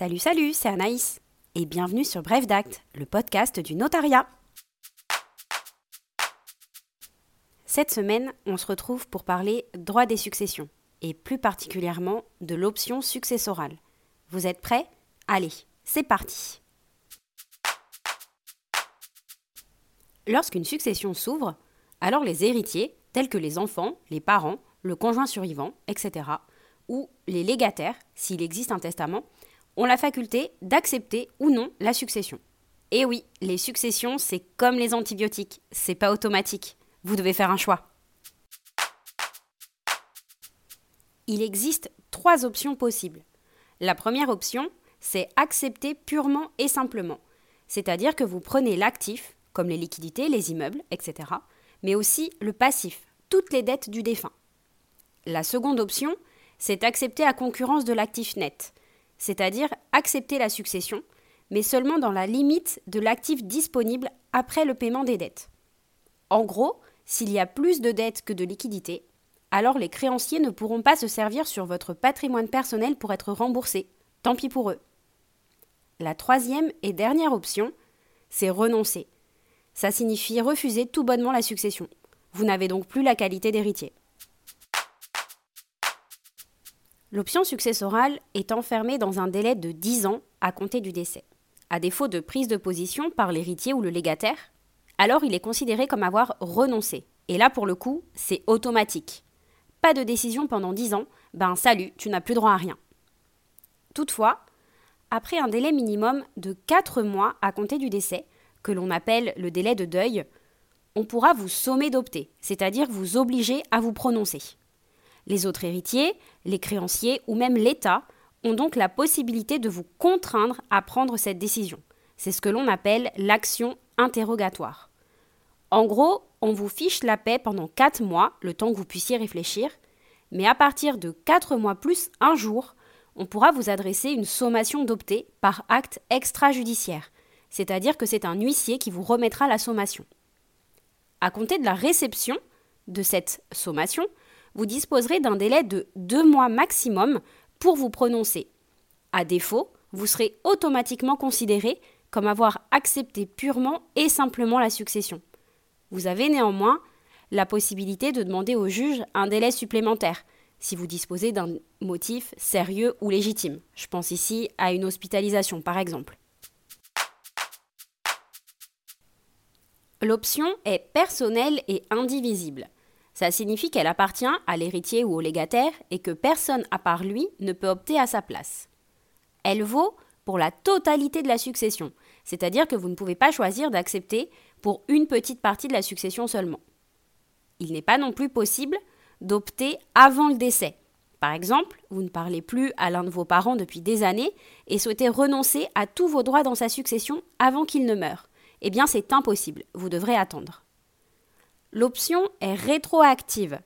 Salut, salut, c'est Anaïs. Et bienvenue sur Bref d'Acte, le podcast du notariat. Cette semaine, on se retrouve pour parler droit des successions, et plus particulièrement de l'option successorale. Vous êtes prêts? Allez, c'est parti Lorsqu'une succession s'ouvre, alors les héritiers, tels que les enfants, les parents, le conjoint survivant, etc., ou les légataires, s'il existe un testament, ont la faculté d'accepter ou non la succession. Et oui, les successions, c'est comme les antibiotiques, c'est pas automatique. Vous devez faire un choix. Il existe trois options possibles. La première option, c'est accepter purement et simplement. C'est-à-dire que vous prenez l'actif, comme les liquidités, les immeubles, etc., mais aussi le passif, toutes les dettes du défunt. La seconde option, c'est accepter à concurrence de l'actif net, c'est-à-dire accepter la succession, mais seulement dans la limite de l'actif disponible après le paiement des dettes. En gros, s'il y a plus de dettes que de liquidités, alors les créanciers ne pourront pas se servir sur votre patrimoine personnel pour être remboursés. Tant pis pour eux. La troisième et dernière option, c'est renoncer. Ça signifie refuser tout bonnement la succession. Vous n'avez donc plus la qualité d'héritier. L'option successorale est enfermée dans un délai de 10 ans à compter du décès. À défaut de prise de position par l'héritier ou le légataire, alors il est considéré comme avoir renoncé. Et là, pour le coup, c'est automatique. Pas de décision pendant 10 ans, ben salut, tu n'as plus droit à rien. Toutefois, après un délai minimum de 4 mois à compter du décès, que l'on appelle le délai de deuil, on pourra vous sommer d'opter, c'est-à-dire vous obliger à vous prononcer. Les autres héritiers, les créanciers ou même l'État ont donc la possibilité de vous contraindre à prendre cette décision. C'est ce que l'on appelle l'action interrogatoire. En gros, on vous fiche la paix pendant 4 mois, le temps que vous puissiez réfléchir, mais à partir de 4 mois plus un jour, on pourra vous adresser une sommation d'opter par acte extrajudiciaire, c'est-à-dire que c'est un huissier qui vous remettra la sommation. À compter de la réception de cette sommation, vous disposerez d'un délai de deux mois maximum pour vous prononcer. À défaut, vous serez automatiquement considéré comme avoir accepté purement et simplement la succession. Vous avez néanmoins la possibilité de demander au juge un délai supplémentaire, si vous disposez d'un motif sérieux ou légitime. Je pense ici à une hospitalisation, par exemple. L'option est personnelle et indivisible. Ça signifie qu'elle appartient à l'héritier ou au légataire et que personne à part lui ne peut opter à sa place. Elle vaut pour la totalité de la succession, c'est-à-dire que vous ne pouvez pas choisir d'accepter pour une petite partie de la succession seulement. Il n'est pas non plus possible d'opter avant le décès. Par exemple, vous ne parlez plus à l'un de vos parents depuis des années et souhaitez renoncer à tous vos droits dans sa succession avant qu'il ne meure. Eh bien, c'est impossible, vous devrez attendre. L'option est rétroactive.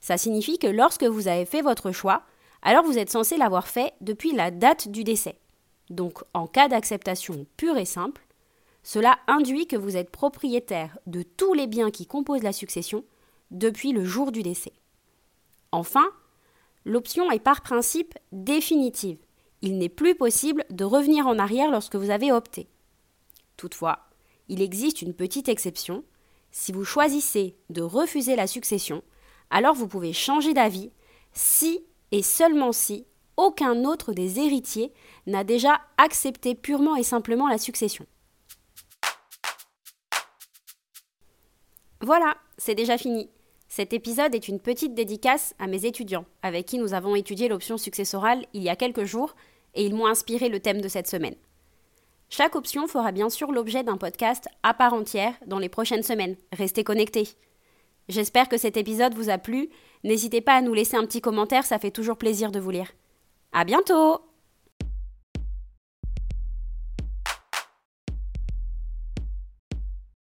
Ça signifie que lorsque vous avez fait votre choix, alors vous êtes censé l'avoir fait depuis la date du décès. Donc, en cas d'acceptation pure et simple, cela induit que vous êtes propriétaire de tous les biens qui composent la succession depuis le jour du décès. Enfin, l'option est par principe définitive. Il n'est plus possible de revenir en arrière lorsque vous avez opté. Toutefois, il existe une petite exception si vous choisissez de refuser la succession, alors vous pouvez changer d'avis si et seulement si aucun autre des héritiers n'a déjà accepté purement et simplement la succession. Voilà, c'est déjà fini. Cet épisode est une petite dédicace à mes étudiants, avec qui nous avons étudié l'option successorale il y a quelques jours, et ils m'ont inspiré le thème de cette semaine. Chaque option fera bien sûr l'objet d'un podcast à part entière dans les prochaines semaines. Restez connectés. J'espère que cet épisode vous a plu. N'hésitez pas à nous laisser un petit commentaire, ça fait toujours plaisir de vous lire. À bientôt!